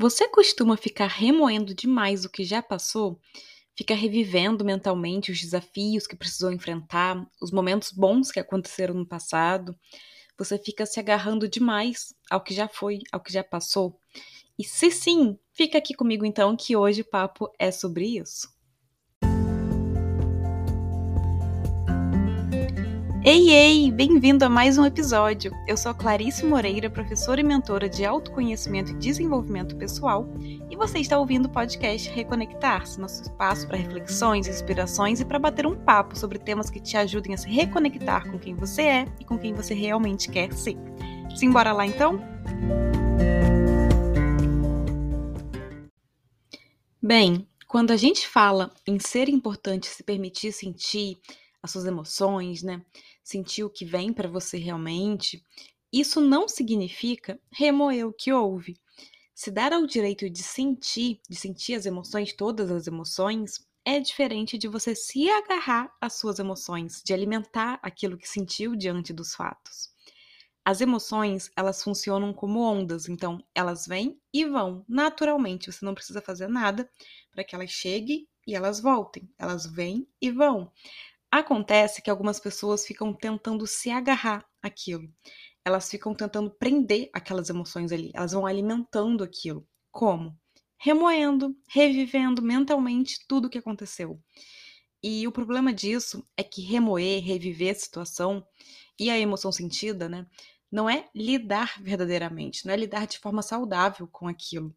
Você costuma ficar remoendo demais o que já passou? Fica revivendo mentalmente os desafios que precisou enfrentar, os momentos bons que aconteceram no passado? Você fica se agarrando demais ao que já foi, ao que já passou? E se sim, fica aqui comigo então que hoje o papo é sobre isso. Ei, ei! Bem-vindo a mais um episódio. Eu sou Clarice Moreira, professora e mentora de autoconhecimento e desenvolvimento pessoal, e você está ouvindo o podcast Reconectar-se, nosso espaço para reflexões, inspirações e para bater um papo sobre temas que te ajudem a se reconectar com quem você é e com quem você realmente quer ser. Simbora lá então? Bem, quando a gente fala em ser importante se permitir sentir as suas emoções, né? Sentir o que vem para você realmente, isso não significa remoer o que houve. Se dar ao direito de sentir, de sentir as emoções, todas as emoções, é diferente de você se agarrar às suas emoções, de alimentar aquilo que sentiu diante dos fatos. As emoções, elas funcionam como ondas, então elas vêm e vão naturalmente, você não precisa fazer nada para que elas cheguem e elas voltem. Elas vêm e vão. Acontece que algumas pessoas ficam tentando se agarrar àquilo. Elas ficam tentando prender aquelas emoções ali. Elas vão alimentando aquilo. Como? Remoendo, revivendo mentalmente tudo o que aconteceu. E o problema disso é que remoer, reviver a situação e a emoção sentida, né, não é lidar verdadeiramente, não é lidar de forma saudável com aquilo.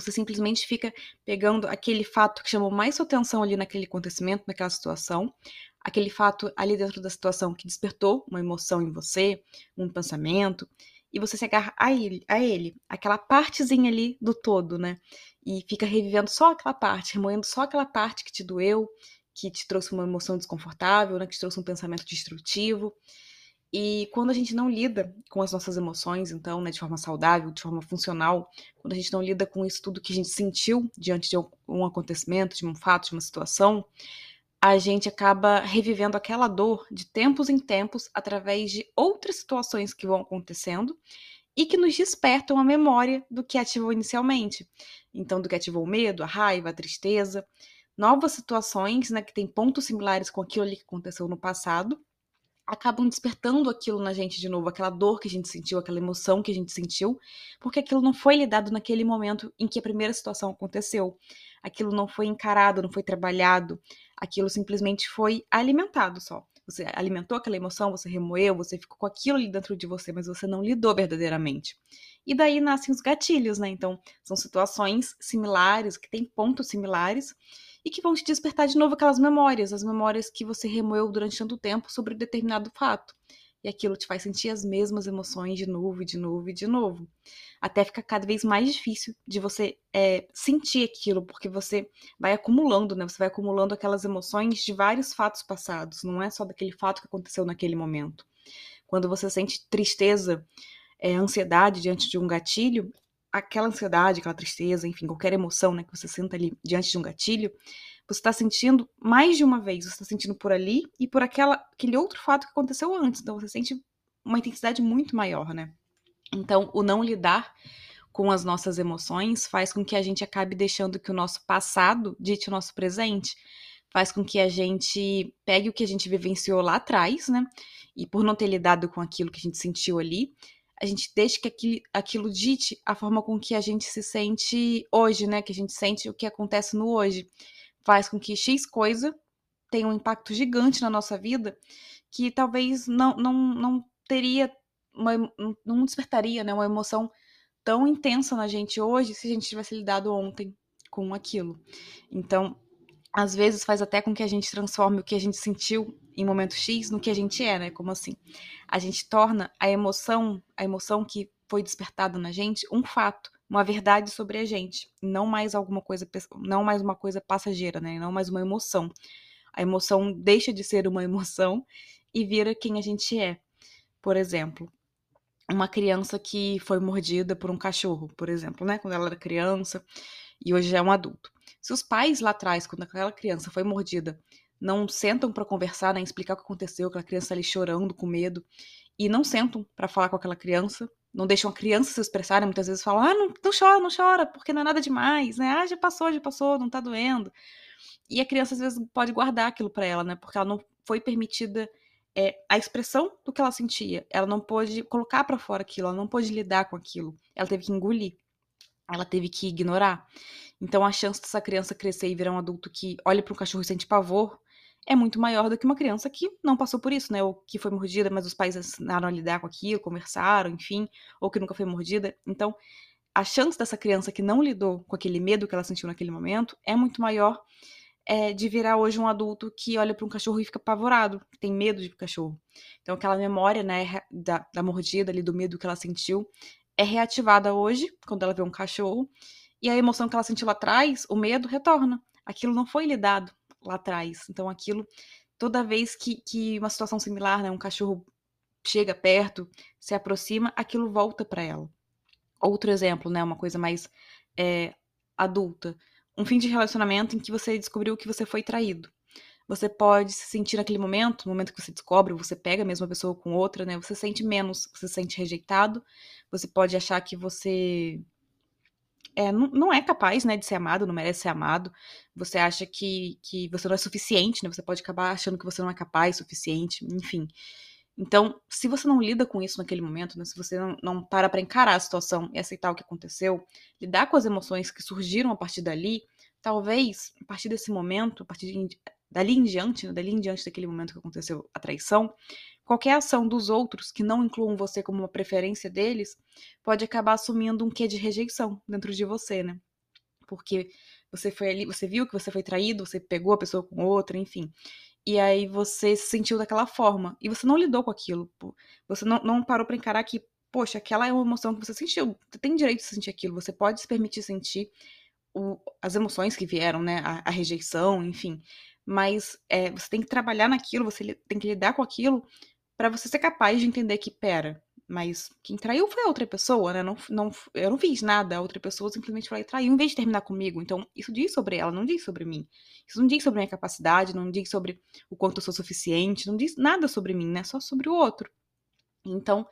Você simplesmente fica pegando aquele fato que chamou mais sua atenção ali naquele acontecimento, naquela situação, aquele fato ali dentro da situação que despertou uma emoção em você, um pensamento, e você se agarra a ele, a ele, aquela partezinha ali do todo, né? E fica revivendo só aquela parte, remoendo só aquela parte que te doeu, que te trouxe uma emoção desconfortável, né? Que te trouxe um pensamento destrutivo. E quando a gente não lida com as nossas emoções, então, né, de forma saudável, de forma funcional, quando a gente não lida com isso tudo que a gente sentiu diante de um acontecimento, de um fato, de uma situação, a gente acaba revivendo aquela dor de tempos em tempos através de outras situações que vão acontecendo e que nos despertam a memória do que ativou inicialmente. Então, do que ativou o medo, a raiva, a tristeza, novas situações né, que têm pontos similares com aquilo que aconteceu no passado acabam despertando aquilo na gente de novo, aquela dor que a gente sentiu, aquela emoção que a gente sentiu, porque aquilo não foi lidado naquele momento em que a primeira situação aconteceu. Aquilo não foi encarado, não foi trabalhado, aquilo simplesmente foi alimentado só. Você alimentou aquela emoção, você remoeu, você ficou com aquilo ali dentro de você, mas você não lidou verdadeiramente. E daí nascem os gatilhos, né? Então, são situações similares, que têm pontos similares, e que vão te despertar de novo aquelas memórias, as memórias que você remoeu durante tanto tempo sobre determinado fato. E aquilo te faz sentir as mesmas emoções de novo, de novo e de novo. Até ficar cada vez mais difícil de você é, sentir aquilo, porque você vai acumulando, né? Você vai acumulando aquelas emoções de vários fatos passados, não é só daquele fato que aconteceu naquele momento. Quando você sente tristeza, é, ansiedade diante de um gatilho, aquela ansiedade, aquela tristeza, enfim, qualquer emoção né, que você senta ali diante de um gatilho, você está sentindo mais de uma vez, você está sentindo por ali e por aquela, aquele outro fato que aconteceu antes. Então você sente uma intensidade muito maior, né? Então, o não lidar com as nossas emoções faz com que a gente acabe deixando que o nosso passado dite o nosso presente, faz com que a gente pegue o que a gente vivenciou lá atrás, né? E por não ter lidado com aquilo que a gente sentiu ali, a gente deixa que aquilo, aquilo dite a forma com que a gente se sente hoje, né? Que a gente sente o que acontece no hoje. Faz com que X coisa tenha um impacto gigante na nossa vida que talvez não, não, não teria, uma, não despertaria né, uma emoção tão intensa na gente hoje se a gente tivesse lidado ontem com aquilo. Então, às vezes faz até com que a gente transforme o que a gente sentiu em momento X no que a gente é, né? Como assim? A gente torna a emoção, a emoção que foi despertada na gente, um fato, uma verdade sobre a gente, não mais alguma coisa, não mais uma coisa passageira, né? Não mais uma emoção. A emoção deixa de ser uma emoção e vira quem a gente é. Por exemplo, uma criança que foi mordida por um cachorro, por exemplo, né? Quando ela era criança e hoje já é um adulto. Se os pais lá atrás, quando aquela criança foi mordida, não sentam para conversar, né, explicar o que aconteceu, aquela criança ali chorando com medo, e não sentam para falar com aquela criança, não deixam a criança se expressar, né? muitas vezes falam, ah, não, não chora, não chora, porque não é nada demais, né? Ah, já passou, já passou, não tá doendo. E a criança às vezes pode guardar aquilo para ela, né? Porque ela não foi permitida é, a expressão do que ela sentia. Ela não pôde colocar para fora aquilo, ela não pôde lidar com aquilo. Ela teve que engolir. Ela teve que ignorar. Então a chance dessa criança crescer e virar um adulto que olha para um cachorro e sente pavor é muito maior do que uma criança que não passou por isso, né? Ou que foi mordida, mas os pais ensinaram a lidar com aquilo, conversaram, enfim, ou que nunca foi mordida. Então, a chance dessa criança que não lidou com aquele medo que ela sentiu naquele momento é muito maior é, de virar hoje um adulto que olha para um cachorro e fica apavorado, tem medo de cachorro. Então, aquela memória, né, da, da mordida ali, do medo que ela sentiu, é reativada hoje, quando ela vê um cachorro, e a emoção que ela sentiu lá atrás, o medo, retorna. Aquilo não foi lidado lá atrás. Então, aquilo, toda vez que, que uma situação similar, né, um cachorro chega perto, se aproxima, aquilo volta para ela. Outro exemplo, né, uma coisa mais é, adulta um fim de relacionamento em que você descobriu que você foi traído. Você pode se sentir naquele momento, no momento que você descobre, você pega a mesma pessoa com outra, né? Você sente menos, você se sente rejeitado, você pode achar que você é, não, é capaz, né, de ser amado, não merece ser amado. Você acha que, que você não é suficiente, né? Você pode acabar achando que você não é capaz, suficiente, enfim. Então, se você não lida com isso naquele momento, né, se você não, não para para encarar a situação e aceitar o que aconteceu, lidar com as emoções que surgiram a partir dali, talvez, a partir desse momento, a partir de, dali em diante, né, dali em diante daquele momento que aconteceu a traição, qualquer ação dos outros que não incluam você como uma preferência deles, pode acabar assumindo um quê de rejeição dentro de você, né? Porque você foi ali, você viu que você foi traído, você pegou a pessoa com outra, enfim. E aí você se sentiu daquela forma. E você não lidou com aquilo. Você não, não parou para encarar que, poxa, aquela é uma emoção que você sentiu. Você tem direito de sentir aquilo. Você pode se permitir sentir o, as emoções que vieram, né? A, a rejeição, enfim. Mas é, você tem que trabalhar naquilo, você tem que lidar com aquilo para você ser capaz de entender que, pera, mas quem traiu foi a outra pessoa, né? Não, não, eu não fiz nada, a outra pessoa simplesmente foi e traiu em vez de terminar comigo. Então, isso diz sobre ela, não diz sobre mim. Isso não diz sobre minha capacidade, não diz sobre o quanto eu sou suficiente, não diz nada sobre mim, né? Só sobre o outro. Então,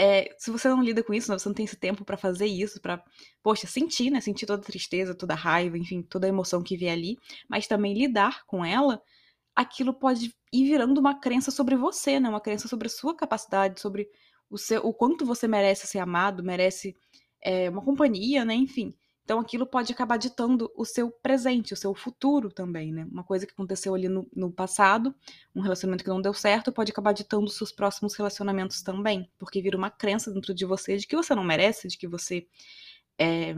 é, se você não lida com isso, né, você não tem esse tempo para fazer isso, para, poxa, sentir, né? Sentir toda a tristeza, toda a raiva, enfim, toda a emoção que vier ali, mas também lidar com ela, aquilo pode ir virando uma crença sobre você, né? Uma crença sobre a sua capacidade, sobre o, seu, o quanto você merece ser amado, merece é, uma companhia, né? Enfim. Então aquilo pode acabar ditando o seu presente, o seu futuro também, né? Uma coisa que aconteceu ali no, no passado, um relacionamento que não deu certo, pode acabar ditando os seus próximos relacionamentos também, porque vira uma crença dentro de você de que você não merece, de que você. É,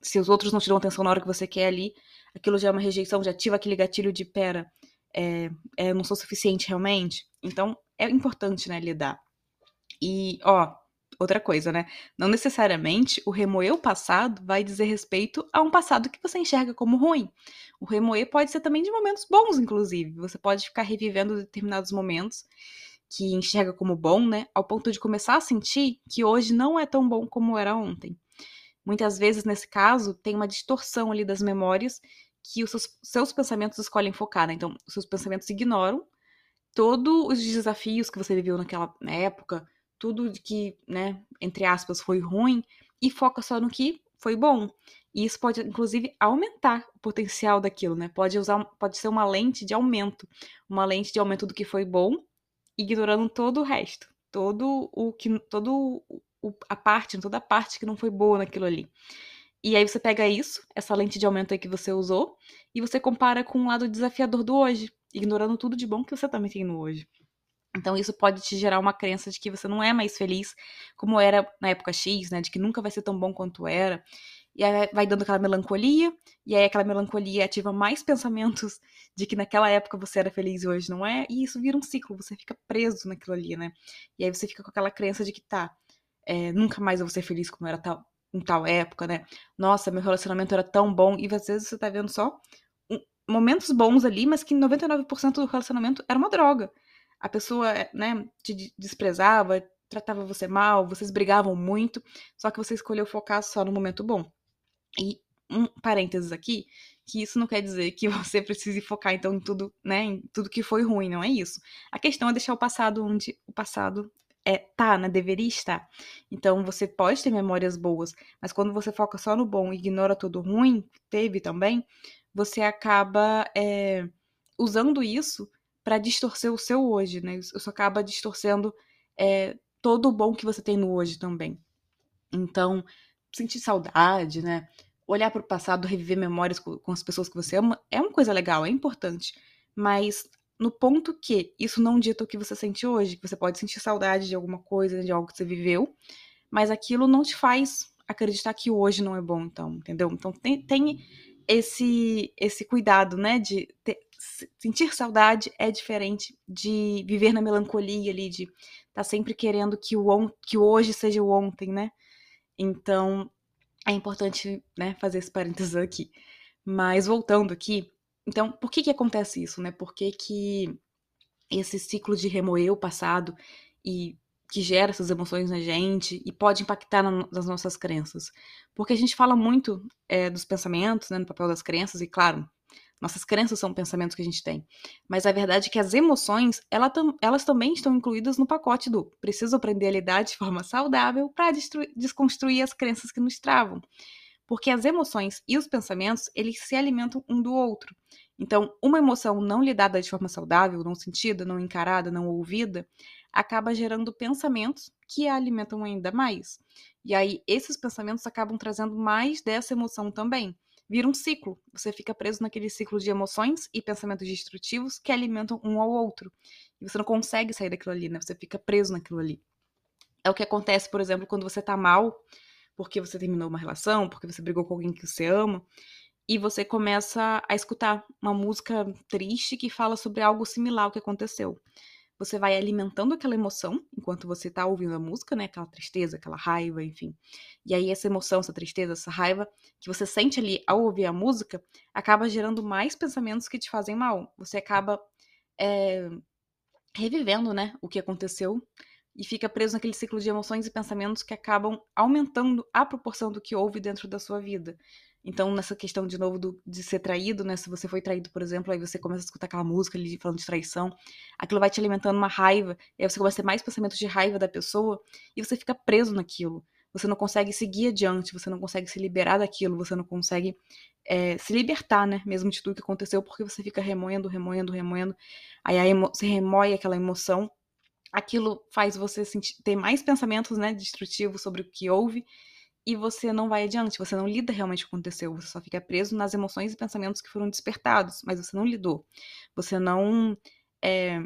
se os outros não dão atenção na hora que você quer ali, aquilo já é uma rejeição, já ativa aquele gatilho de pera, é, é, não sou suficiente realmente. Então é importante, né, lidar. E, ó, outra coisa, né? Não necessariamente o remoer o passado vai dizer respeito a um passado que você enxerga como ruim. O remoer pode ser também de momentos bons, inclusive. Você pode ficar revivendo determinados momentos que enxerga como bom, né? Ao ponto de começar a sentir que hoje não é tão bom como era ontem. Muitas vezes, nesse caso, tem uma distorção ali das memórias que os seus, seus pensamentos escolhem focar, né? Então, os seus pensamentos ignoram todos os desafios que você viveu naquela época, tudo que, né, entre aspas, foi ruim e foca só no que foi bom. E isso pode, inclusive, aumentar o potencial daquilo, né? Pode usar, pode ser uma lente de aumento, uma lente de aumento do que foi bom, ignorando todo o resto, todo o que, todo o, a parte, toda a parte que não foi boa naquilo ali. E aí você pega isso, essa lente de aumento aí que você usou, e você compara com o lado desafiador do hoje, ignorando tudo de bom que você também tem no hoje. Então, isso pode te gerar uma crença de que você não é mais feliz como era na época X, né? De que nunca vai ser tão bom quanto era. E aí vai dando aquela melancolia, e aí aquela melancolia ativa mais pensamentos de que naquela época você era feliz e hoje não é, e isso vira um ciclo, você fica preso naquilo ali, né? E aí você fica com aquela crença de que tá, é, nunca mais eu vou ser feliz como era tal, em tal época, né? Nossa, meu relacionamento era tão bom, e às vezes você tá vendo só momentos bons ali, mas que 99% do relacionamento era uma droga a pessoa, eh, né, te desprezava, tratava você mal, vocês brigavam muito, só que você escolheu focar só no momento bom. E um parênteses aqui, que isso não quer dizer que você precise focar então em tudo, né, em tudo que foi ruim, não é isso. A questão é deixar o passado onde o passado é, tá, né? Deveria estar. Então você pode ter memórias boas, mas quando você foca só no bom e ignora tudo ruim, teve também, você acaba é, usando isso para distorcer o seu hoje, né? Isso acaba distorcendo é, todo o bom que você tem no hoje também. Então, sentir saudade, né? Olhar para o passado, reviver memórias com, com as pessoas que você ama, é uma coisa legal, é importante. Mas no ponto que isso não dita o que você sente hoje, que você pode sentir saudade de alguma coisa, de algo que você viveu, mas aquilo não te faz acreditar que hoje não é bom, então, entendeu? Então tem, tem esse esse cuidado, né, de ter, sentir saudade é diferente de viver na melancolia ali, de estar tá sempre querendo que o, on, que hoje seja o ontem, né? Então é importante, né, fazer esse parênteses aqui. Mas voltando aqui, então, por que que acontece isso, né? Por que que esse ciclo de remoer o passado e que gera essas emoções na gente e pode impactar na, nas nossas crenças? Porque a gente fala muito é, dos pensamentos, né, no papel das crenças, e claro, nossas crenças são pensamentos que a gente tem. Mas a verdade é que as emoções, ela tam, elas também estão incluídas no pacote do preciso aprender a lidar de forma saudável para desconstruir as crenças que nos travam. Porque as emoções e os pensamentos, eles se alimentam um do outro. Então, uma emoção não lidada de forma saudável, não sentida, não encarada, não ouvida, acaba gerando pensamentos que a alimentam ainda mais. E aí, esses pensamentos acabam trazendo mais dessa emoção também. Vira um ciclo. Você fica preso naquele ciclo de emoções e pensamentos destrutivos que alimentam um ao outro. E você não consegue sair daquilo ali, né? Você fica preso naquilo ali. É o que acontece, por exemplo, quando você tá mal, porque você terminou uma relação, porque você brigou com alguém que você ama, e você começa a escutar uma música triste que fala sobre algo similar ao que aconteceu. Você vai alimentando aquela emoção enquanto você está ouvindo a música, né? Aquela tristeza, aquela raiva, enfim. E aí essa emoção, essa tristeza, essa raiva que você sente ali ao ouvir a música acaba gerando mais pensamentos que te fazem mal. Você acaba é, revivendo, né? O que aconteceu e fica preso naquele ciclo de emoções e pensamentos que acabam aumentando a proporção do que houve dentro da sua vida. Então, nessa questão, de novo, do, de ser traído, né? Se você foi traído, por exemplo, aí você começa a escutar aquela música ali falando de traição, aquilo vai te alimentando uma raiva, e aí você começa a ter mais pensamentos de raiva da pessoa, e você fica preso naquilo. Você não consegue seguir adiante, você não consegue se liberar daquilo, você não consegue é, se libertar, né? Mesmo de tudo que aconteceu, porque você fica remoendo, remoendo, remoendo. Aí, aí você remoe aquela emoção, aquilo faz você sentir, ter mais pensamentos, né, destrutivos sobre o que houve, e você não vai adiante, você não lida realmente com o que aconteceu, você só fica preso nas emoções e pensamentos que foram despertados, mas você não lidou. Você não é,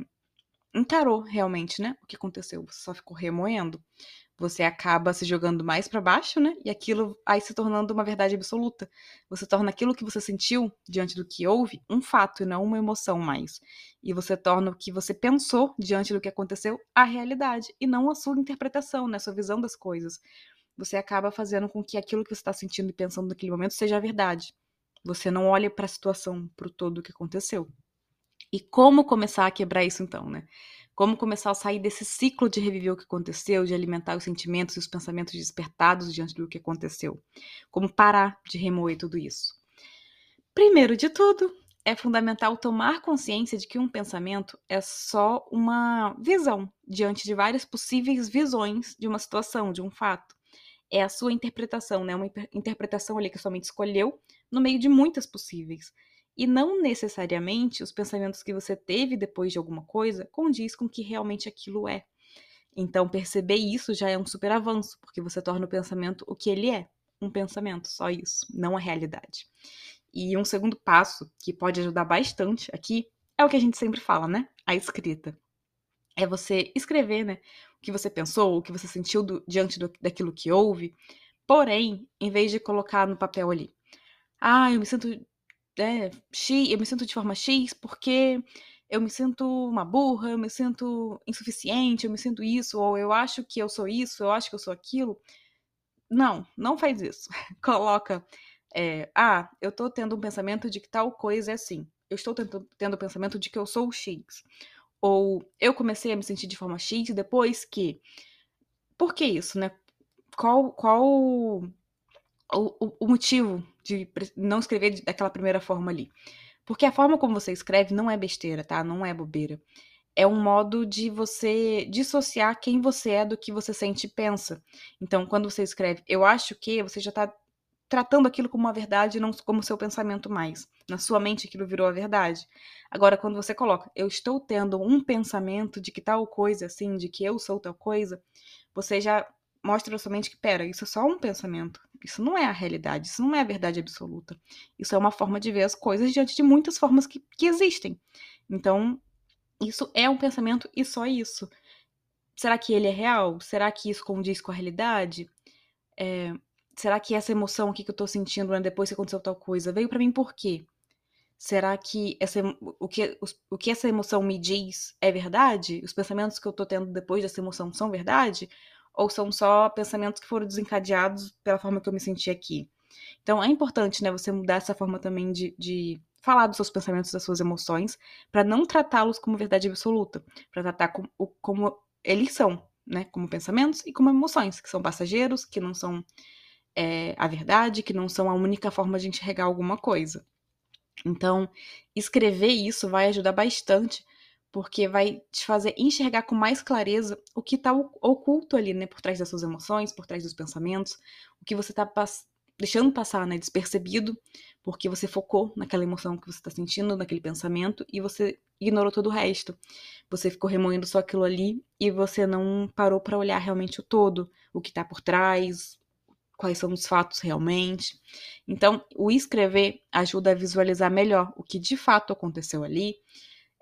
encarou realmente, né, o que aconteceu, você só ficou remoendo. Você acaba se jogando mais para baixo, né? E aquilo aí se tornando uma verdade absoluta. Você torna aquilo que você sentiu diante do que houve um fato e não uma emoção mais. E você torna o que você pensou diante do que aconteceu a realidade e não a sua interpretação, né? A sua visão das coisas você acaba fazendo com que aquilo que você está sentindo e pensando naquele momento seja a verdade. Você não olha para a situação, para o todo que aconteceu. E como começar a quebrar isso então, né? Como começar a sair desse ciclo de reviver o que aconteceu, de alimentar os sentimentos e os pensamentos despertados diante do que aconteceu? Como parar de remoer tudo isso? Primeiro de tudo, é fundamental tomar consciência de que um pensamento é só uma visão diante de várias possíveis visões de uma situação, de um fato é a sua interpretação, né? Uma interpretação ali que a sua mente escolheu no meio de muitas possíveis. E não necessariamente os pensamentos que você teve depois de alguma coisa condiz com o que realmente aquilo é. Então, perceber isso já é um super avanço, porque você torna o pensamento o que ele é, um pensamento, só isso, não a realidade. E um segundo passo que pode ajudar bastante aqui é o que a gente sempre fala, né? A escrita. É você escrever, né? Que você pensou, o que você sentiu do, diante do, daquilo que houve. Porém, em vez de colocar no papel ali, ah, eu me sinto é, X, eu me sinto de forma X porque eu me sinto uma burra, eu me sinto insuficiente, eu me sinto isso, ou eu acho que eu sou isso, eu acho que eu sou aquilo. Não, não faz isso. Coloca, é, ah, eu tô tendo um pensamento de que tal coisa é assim. Eu estou tendo, tendo o pensamento de que eu sou o X. Ou eu comecei a me sentir de forma X depois que. Por que isso, né? Qual, qual o, o, o motivo de não escrever daquela primeira forma ali? Porque a forma como você escreve não é besteira, tá? Não é bobeira. é um modo de você dissociar quem você é do que você sente e pensa. Então, quando você escreve eu acho que, você já está tratando aquilo como uma verdade, não como seu pensamento mais. Na sua mente aquilo virou a verdade. Agora, quando você coloca eu estou tendo um pensamento de que tal coisa, assim, de que eu sou tal coisa, você já mostra somente que, pera, isso é só um pensamento. Isso não é a realidade, isso não é a verdade absoluta. Isso é uma forma de ver as coisas diante de muitas formas que, que existem. Então, isso é um pensamento e só isso. Será que ele é real? Será que isso condiz com a realidade? É, será que essa emoção aqui que eu tô sentindo né, depois que aconteceu tal coisa veio para mim por quê? Será que, essa, o, que, o, que essa emoção me diz é verdade? Os pensamentos que eu tô tendo depois dessa emoção são verdade? Ou são só pensamentos que foram desencadeados pela forma que eu me senti aqui? Então é importante, né, você mudar essa forma também de, de falar dos seus pensamentos, das suas emoções, para não tratá-los como verdade absoluta, para tratar como, como eles são, né? Como pensamentos e como emoções, que são passageiros, que não são é, a verdade, que não são a única forma de enxergar alguma coisa. Então, escrever isso vai ajudar bastante, porque vai te fazer enxergar com mais clareza o que está oculto ali, né? Por trás das suas emoções, por trás dos pensamentos, o que você está deixando passar, né? Despercebido, porque você focou naquela emoção que você está sentindo, naquele pensamento, e você ignorou todo o resto. Você ficou remoendo só aquilo ali e você não parou para olhar realmente o todo, o que está por trás, quais são os fatos realmente. Então, o escrever ajuda a visualizar melhor o que de fato aconteceu ali,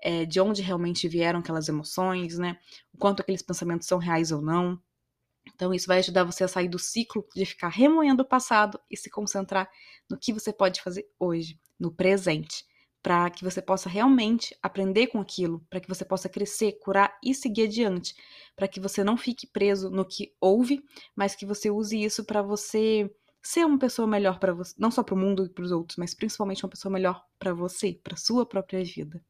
é, de onde realmente vieram aquelas emoções, né? O quanto aqueles pensamentos são reais ou não. Então, isso vai ajudar você a sair do ciclo de ficar remoendo o passado e se concentrar no que você pode fazer hoje, no presente, para que você possa realmente aprender com aquilo, para que você possa crescer, curar e seguir adiante, para que você não fique preso no que houve, mas que você use isso para você ser uma pessoa melhor para você, não só para o mundo e para os outros, mas principalmente uma pessoa melhor para você, para sua própria vida.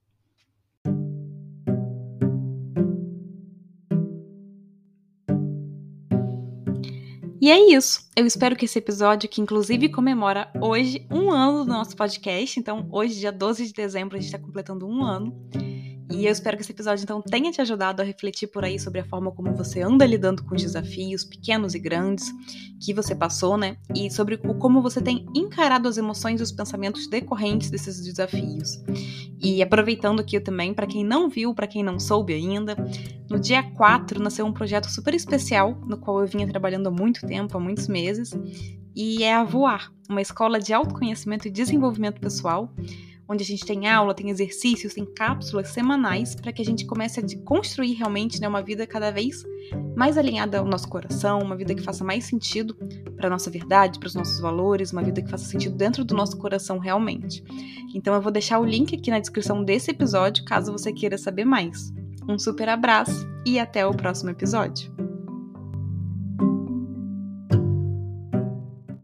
E é isso. Eu espero que esse episódio, que inclusive comemora hoje um ano do nosso podcast, então hoje, dia 12 de dezembro, a gente está completando um ano. E eu espero que esse episódio então tenha te ajudado a refletir por aí sobre a forma como você anda lidando com desafios pequenos e grandes que você passou, né? E sobre o como você tem encarado as emoções e os pensamentos decorrentes desses desafios. E aproveitando aqui também, para quem não viu, para quem não soube ainda, no dia 4 nasceu um projeto super especial, no qual eu vinha trabalhando há muito tempo, há muitos meses, e é a Voar, uma escola de autoconhecimento e desenvolvimento pessoal onde a gente tem aula, tem exercícios, tem cápsulas semanais para que a gente comece a construir realmente né, uma vida cada vez mais alinhada ao nosso coração, uma vida que faça mais sentido para a nossa verdade, para os nossos valores, uma vida que faça sentido dentro do nosso coração realmente. Então eu vou deixar o link aqui na descrição desse episódio caso você queira saber mais. Um super abraço e até o próximo episódio.